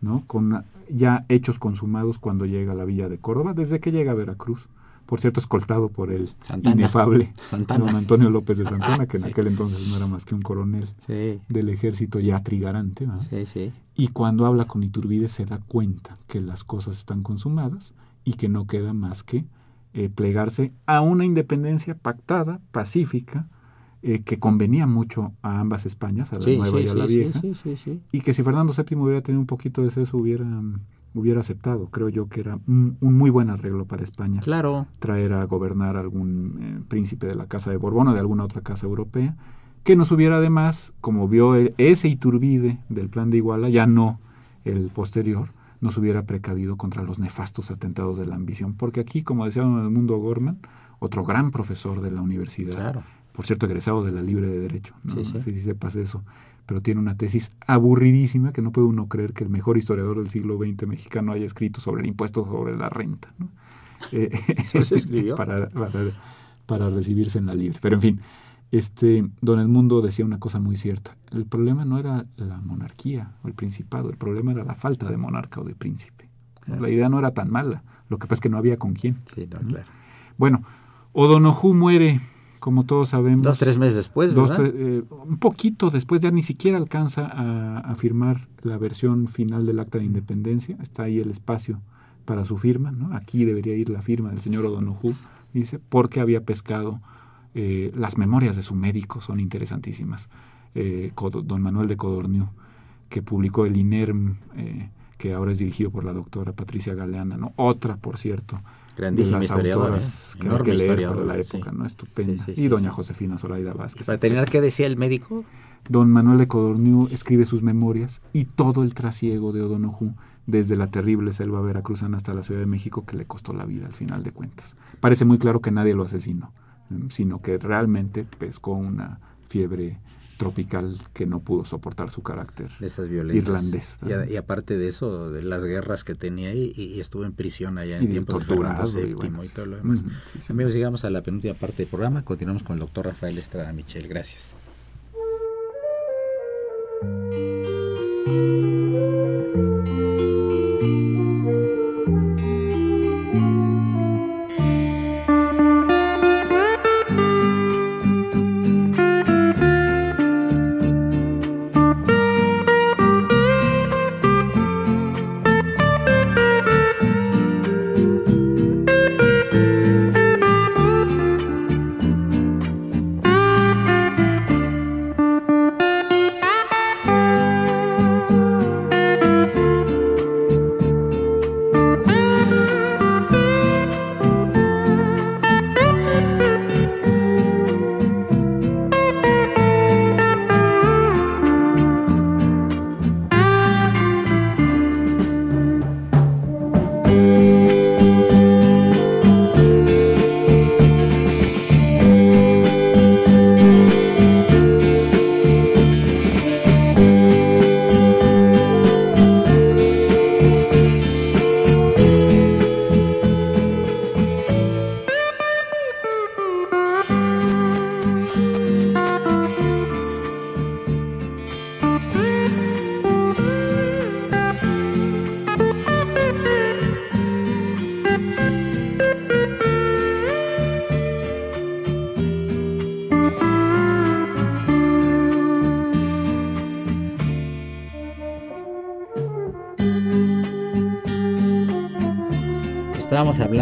¿no? Con ya hechos consumados cuando llega a la villa de Córdoba, desde que llega a Veracruz. Por cierto, escoltado por el Santana. inefable Santana. don Antonio López de Santana, que en Sí. aquel entonces no era más que un coronel Sí, del ejército ya trigarante. ¿verdad? sí, sí. Y cuando habla con Iturbide se da cuenta que las cosas están consumadas y que no queda más que eh, plegarse a una independencia pactada, pacífica, eh, que convenía mucho a ambas Españas, a la Sí, nueva sí, y a la sí, vieja, y que si Fernando VII hubiera tenido un poquito de eso hubiera, mm, hubiera aceptado. Creo yo que era un, un muy buen arreglo para España Claro. traer a gobernar algún eh, príncipe de la Casa de Borbón o de alguna otra casa europea, que nos hubiera además, como vio el- ese Iturbide del plan de Iguala, ya no el posterior, nos hubiera precavido contra los nefastos atentados de la ambición. Porque aquí, como decía don Edmundo Gorman, otro gran profesor de la universidad, Claro. por cierto, egresado de la Libre de Derecho, no, Sí, No sí. sé si sepas eso, pero tiene una tesis aburridísima que no puede uno creer que el mejor historiador del siglo XX mexicano haya escrito sobre el impuesto sobre la renta. ¿no? Eh, para, para, para recibirse en la libre. Pero en fin, este, don Edmundo decía una cosa muy cierta. El problema no era la monarquía o el principado, el problema era la falta de monarca o de príncipe. La idea no era tan mala, lo que pasa es que no había con quién. Sí, no, ¿no? claro. Bueno, O'Donoghue muere, como todos sabemos. Dos, tres meses después, Dos, ¿verdad? eh, un poquito después, ya ni siquiera alcanza a, a firmar la versión final del acta de independencia. Está ahí el espacio para su firma. ¿no? Aquí debería ir la firma del señor O'Donoghue, dice, porque había pescado. eh, las memorias de su médico son interesantísimas. Eh, don Manuel de Codorniu, que publicó el INERM, eh, que ahora es dirigido por la doctora Patricia Galeana, ¿no? otra, por cierto, Grandísima de las historiadora. que Enorme que historiadora. para la sí. época, ¿no? Estupenda. Sí, sí, y doña. Josefina Zoraida Vázquez. Para terminar. ¿qué decía el médico? Don Manuel de Codorniu escribe sus memorias y todo el trasiego de O'Donoghue desde la terrible selva veracruzana hasta la Ciudad de México que le costó la vida al final de cuentas. Parece muy claro que nadie lo asesinó, sino que realmente pescó una fiebre tropical que no pudo soportar su carácter. De esas violencias. Irlandés, Y, y aparte de eso, de las guerras que tenía ahí, y, y estuvo en prisión allá en Y tiempos de torturado, y VII y, bueno, todo lo demás. ujú, sí, sí. Amigos, llegamos a la penúltima parte del programa. Continuamos con el doctor Rafael Estrada Michel. Gracias.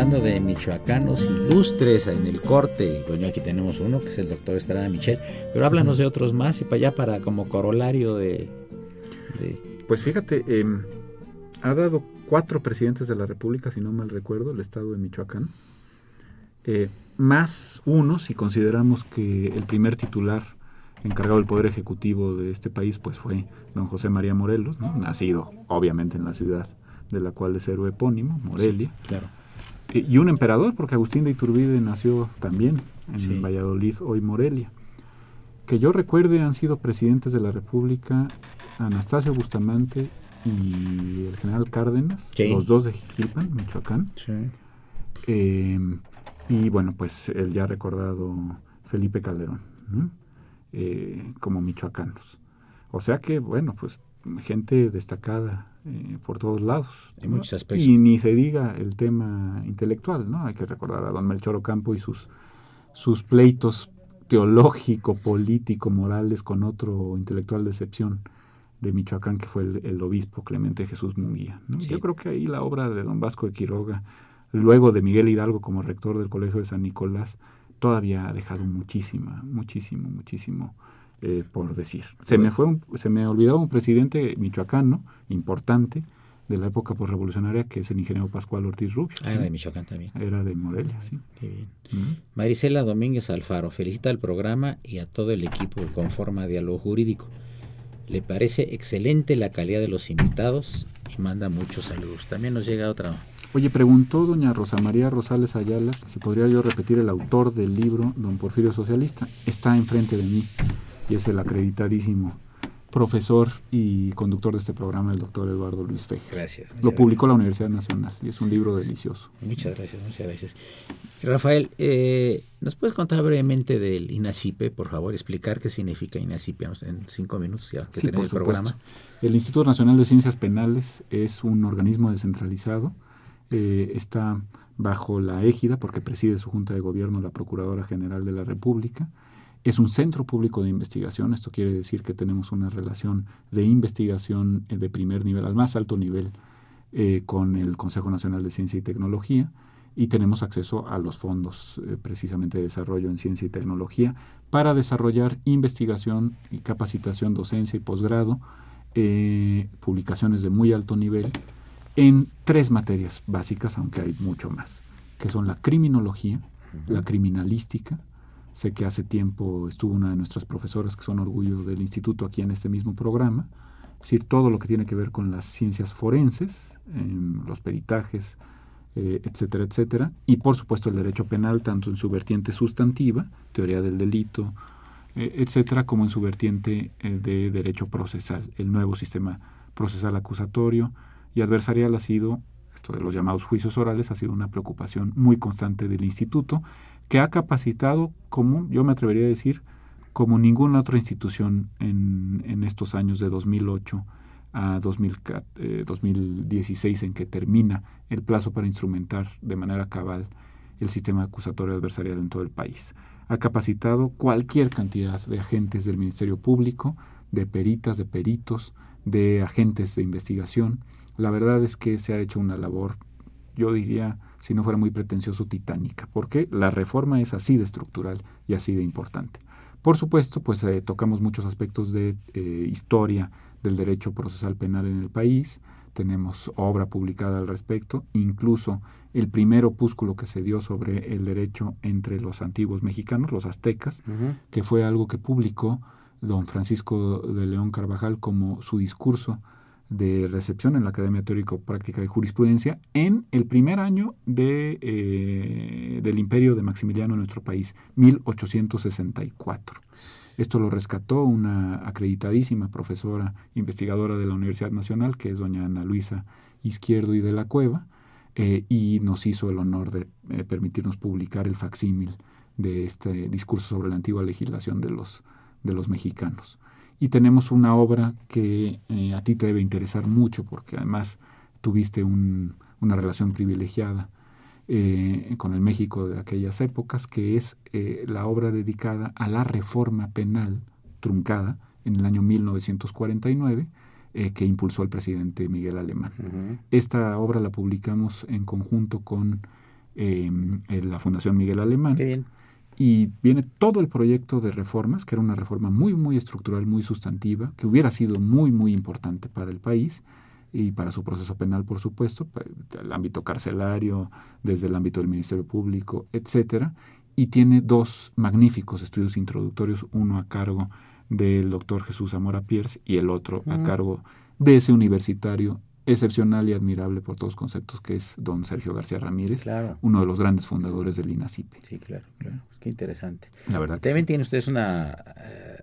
Hablando de michoacanos ilustres en el corte. y Bueno, aquí tenemos uno que es el doctor Estrada Michel. Pero háblanos de otros más y para allá, para como corolario de. de- Pues fíjate, eh, ha dado cuatro presidentes de la República, si no mal recuerdo, el estado de Michoacán, eh, más uno, si consideramos que el primer titular encargado del Poder Ejecutivo de este país, pues fue don José María Morelos, ¿no? nacido obviamente en la ciudad de la cual es héroe epónimo, Morelia, claro. Eh, y un emperador, porque Agustín de Iturbide nació también en Sí. Valladolid, hoy Morelia. Que yo recuerde han sido presidentes de la República Anastasio Bustamante y el general Cárdenas, Sí. los dos de Jijilpan, Michoacán. Eh, y bueno, pues el ya recordado Felipe Calderón, ¿no? Eh, como michoacanos. O sea que, bueno, pues gente destacada eh, por todos lados. En muchos aspectos. Y ni se diga el tema intelectual, ¿no? Hay que recordar a don Melchor Ocampo y sus, sus pleitos teológico, político, morales con otro intelectual de excepción de Michoacán, que fue el, obispo Clemente Jesús Munguía. Yo creo que ahí la obra de don Vasco de Quiroga, luego de Miguel Hidalgo como rector del Colegio de San Nicolás, todavía ha dejado muchísima, muchísimo, muchísimo eh, por decir. Se me fue, se me olvidó un presidente michoacano importante de la época postrevolucionaria que es el ingeniero Pascual Ortiz Rubio. Ah, era de Michoacán también. Era de Morelia, sí. Qué bien. Marisela Domínguez Alfaro felicita al programa y a todo el equipo que conforma Diálogo Jurídico. Le parece excelente la calidad de los invitados y manda muchos saludos. También nos llega otra. Oye, preguntó doña Rosa María Rosales Ayala si podría yo repetir el autor del libro Don Porfirio Socialista. Está enfrente de mí y es el acreditadísimo profesor y conductor de este programa, el doctor Eduardo Luis Feje. Gracias. Lo publicó la Universidad Nacional y es un libro delicioso. Muchas gracias, muchas gracias. Rafael, eh, ¿nos puedes contar brevemente del INACIPE, por favor? Explicar qué significa INACIPE en cinco minutos ya que tenemos el programa. El Instituto Nacional de Ciencias Penales es un organismo descentralizado. Eh, está bajo la égida, porque preside su Junta de Gobierno la Procuradora General de la República es un centro público de investigación, esto quiere decir que tenemos una relación de investigación eh, de primer nivel, al más alto nivel, eh, con el Consejo Nacional de Ciencia y Tecnología y tenemos acceso a los fondos eh, precisamente de desarrollo en ciencia y tecnología para desarrollar investigación y capacitación, docencia y posgrado, publicaciones de muy alto nivel en tres materias básicas, aunque hay mucho más, que son la criminología, la criminalística, Sé que hace tiempo estuvo una de nuestras profesoras que son orgullo del instituto aquí en este mismo programa. Es decir, todo lo que tiene que ver con las ciencias forenses, los peritajes, eh, etcétera, etcétera. Y por supuesto el derecho penal, tanto en su vertiente sustantiva, teoría del delito, eh, etcétera, como en su vertiente eh, de derecho procesal. El nuevo sistema procesal acusatorio y adversarial ha sido, esto de los llamados juicios orales, ha sido una preocupación muy constante del instituto que ha capacitado como, yo me atrevería a decir, como ninguna otra institución en, en estos años de 2008 a 2016 eh, en que termina el plazo para instrumentar de manera cabal el sistema acusatorio adversarial en todo el país. Ha capacitado cualquier cantidad de agentes del Ministerio Público, de peritas, de peritos, de agentes de investigación. La verdad es que se ha hecho una labor, yo diría, si no fuera muy pretencioso, titánica, porque la reforma es así de estructural y así de importante. Por supuesto, pues eh, tocamos muchos aspectos de eh, historia del derecho procesal penal en el país, tenemos obra publicada al respecto, incluso el primer opúsculo que se dio sobre el derecho entre los antiguos mexicanos, los aztecas, que fue algo que publicó don Francisco de León Carvajal como su discurso de recepción en la Academia Teórico Práctica de Jurisprudencia en el primer año de, eh, del imperio de Maximiliano en nuestro país, 1864. Esto lo rescató una acreditadísima profesora investigadora de la Universidad Nacional, que es doña Ana Luisa Izquierdo y de la Cueva, eh, y nos hizo el honor de eh, permitirnos publicar el facsímil de este discurso sobre la antigua legislación de los, de los mexicanos y tenemos una obra que eh, a ti te debe interesar mucho porque además tuviste una relación privilegiada eh, con el México de aquellas épocas, que es eh, la obra dedicada a la reforma penal truncada en el año 1949 que impulsó el presidente Miguel Alemán. Esta obra la publicamos en conjunto con la Fundación Miguel Alemán y viene todo el proyecto de reformas, que era una reforma muy, muy estructural, muy sustantiva, que hubiera sido muy, muy importante para el país y para su proceso penal, por supuesto, el ámbito carcelario, desde el ámbito del Ministerio Público, etcétera, y tiene dos magníficos estudios introductorios, uno a cargo del doctor Jesús Zamora Pierce y el otro a cargo de ese universitario excepcional y admirable por todos los conceptos, que es don Sergio García Ramírez, uno de los grandes fundadores del INACIPE. Sí, claro, claro. Pues qué interesante. La verdad. También tiene ustedes una eh,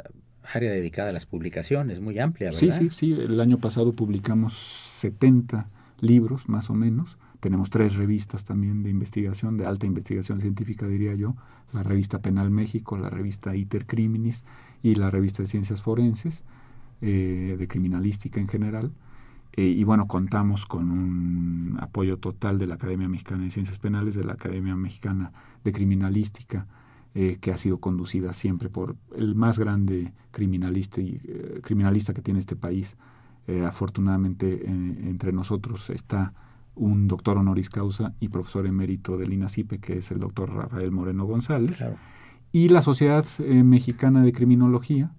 área dedicada a las publicaciones, muy amplia, ¿verdad? Sí, sí, sí. El año pasado publicamos 70 libros, más o menos. Tenemos tres revistas también de investigación, de alta investigación científica, diría yo. La revista Penal México, la revista Iter Criminis y la revista de Ciencias Forenses eh, de criminalística en general. Eh, y bueno, contamos con un apoyo total de la Academia Mexicana de Ciencias Penales, de la Academia Mexicana de Criminalística, eh, que ha sido conducida siempre por el más grande criminalista, y, criminalista que tiene este país. afortunadamente entre nosotros está un doctor honoris causa y profesor emérito del INACIPE, que es el doctor Rafael Moreno González, y la Sociedad Mexicana de Criminología,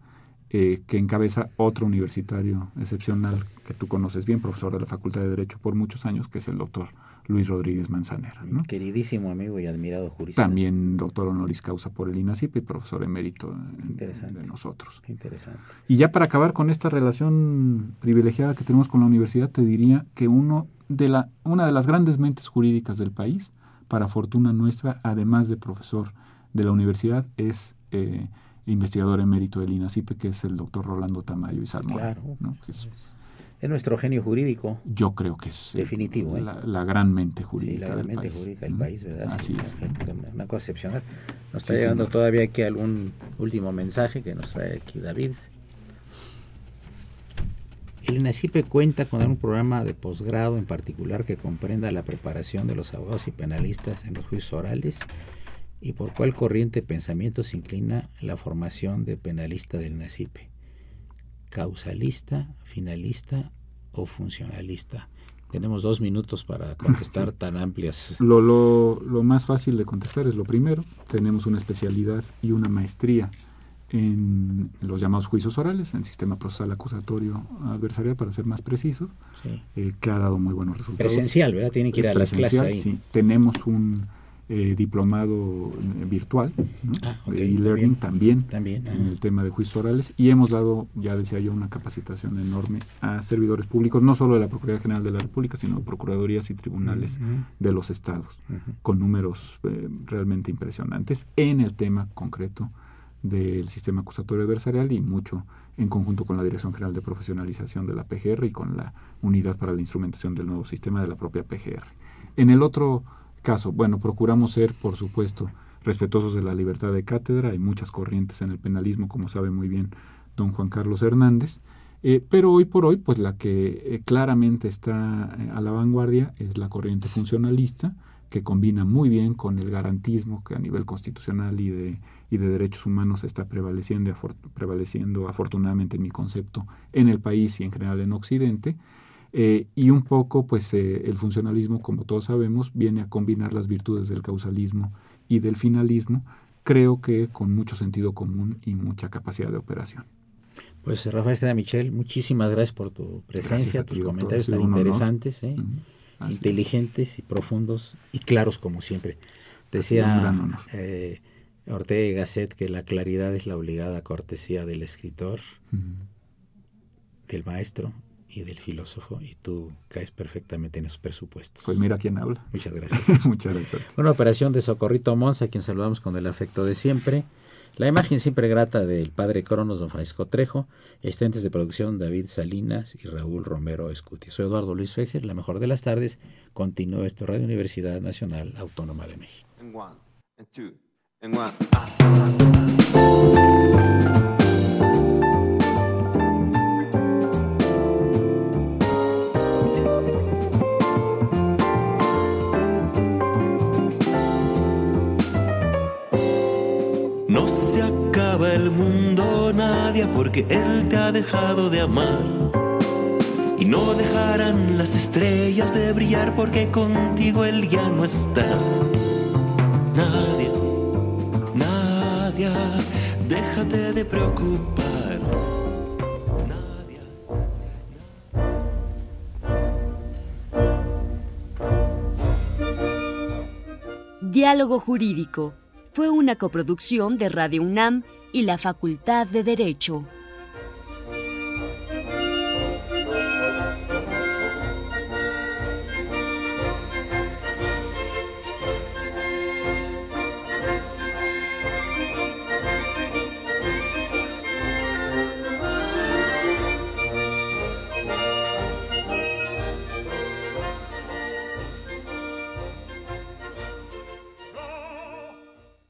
eh, que encabeza otro universitario excepcional que tú conoces bien, profesor de la Facultad de Derecho por muchos años, que es el doctor Luis Rodríguez Manzanera. Queridísimo amigo y admirado jurista. También doctor honoris causa por el INACIP y profesor emérito de nosotros. Interesante. Y ya para acabar con esta relación privilegiada que tenemos con la universidad, te diría que uno de la, una de las grandes mentes jurídicas del país, para fortuna nuestra, además de profesor de la universidad, es... Eh, investigador emérito del INACIPE, que es el doctor Rolando Tamayo y Salmón. ¿no? es, nuestro genio jurídico. Yo creo que es eh, definitivo. ¿eh? la, gran mente jurídica. Sí, la gran mente jurídica del país, ¿verdad? Así es. Una, cosa excepcional. Nos está llegando todavía aquí algún último mensaje que nos trae aquí David. El INACIPE cuenta con un programa de posgrado en particular que comprenda la preparación de los abogados y penalistas en los juicios orales y por cuál corriente de pensamiento se inclina la formación de penalista del NACIPE. ¿Causalista, finalista o funcionalista? Tenemos dos minutos para contestar tan amplias. Lo, lo, lo, más fácil de contestar es lo primero. Tenemos una especialidad y una maestría en los llamados juicios orales, en sistema procesal acusatorio adversarial, para ser más precisos, eh, que ha dado muy buenos resultados. Presencial, ¿verdad? Tiene que ir a las clases ahí. Sí, tenemos un eh, diplomado eh, virtual ah, e learning también, también, en el tema de juicios orales. Y hemos dado, ya decía yo, una capacitación enorme a servidores públicos, no solo de la Procuraduría General de la República, sino de procuradurías y tribunales de los estados, con números eh, realmente impresionantes en el tema concreto del sistema acusatorio adversarial y mucho en conjunto con la Dirección General de Profesionalización de la PGR y con la Unidad para la Instrumentación del Nuevo Sistema de la propia PGR. En el otro caso. Bueno, procuramos ser, por supuesto, respetuosos de la libertad de cátedra. Hay muchas corrientes en el penalismo, como sabe muy bien don Juan Carlos Hernández. Eh, pero hoy por hoy, pues la que eh, claramente está eh, a la vanguardia es la corriente funcionalista, que combina muy bien con el garantismo que a nivel constitucional y de, y de derechos humanos está prevaleciendo, prevaleciendo afortunadamente en mi concepto en el país y en general en Occidente. Eh, y un poco, pues eh, el funcionalismo, como todos sabemos, viene a combinar las virtudes del causalismo y del finalismo, creo que con mucho sentido común y mucha capacidad de operación. Pues Rafael Estrada Michel, muchísimas gracias por tu presencia, tus comentarios tan interesantes, ¿eh? inteligentes y profundos y claros como siempre. Decía Ortega y Gasset que la claridad es la obligada cortesía del escritor, del maestro y del filósofo y tú caes perfectamente en esos presupuestos. Pues mira quién habla. Muchas gracias. Muchas gracias. Una operación de Socorrito Monza, a quien saludamos con el afecto de siempre. La imagen siempre grata del padre Cronos, don Francisco Trejo, asistentes de producción David Salinas y Raúl Romero Escuti. Soy Eduardo Luis Fejer, la mejor de las tardes. Continúa esto Radio Universidad Nacional Autónoma de México. el porque Él te ha dejado de amar. Y no dejarán las estrellas de brillar porque contigo Él ya no está. Nadie, nadie, déjate de preocupar. Diálogo Jurídico fue una coproducción de Radio UNAM y la Facultad de Derecho.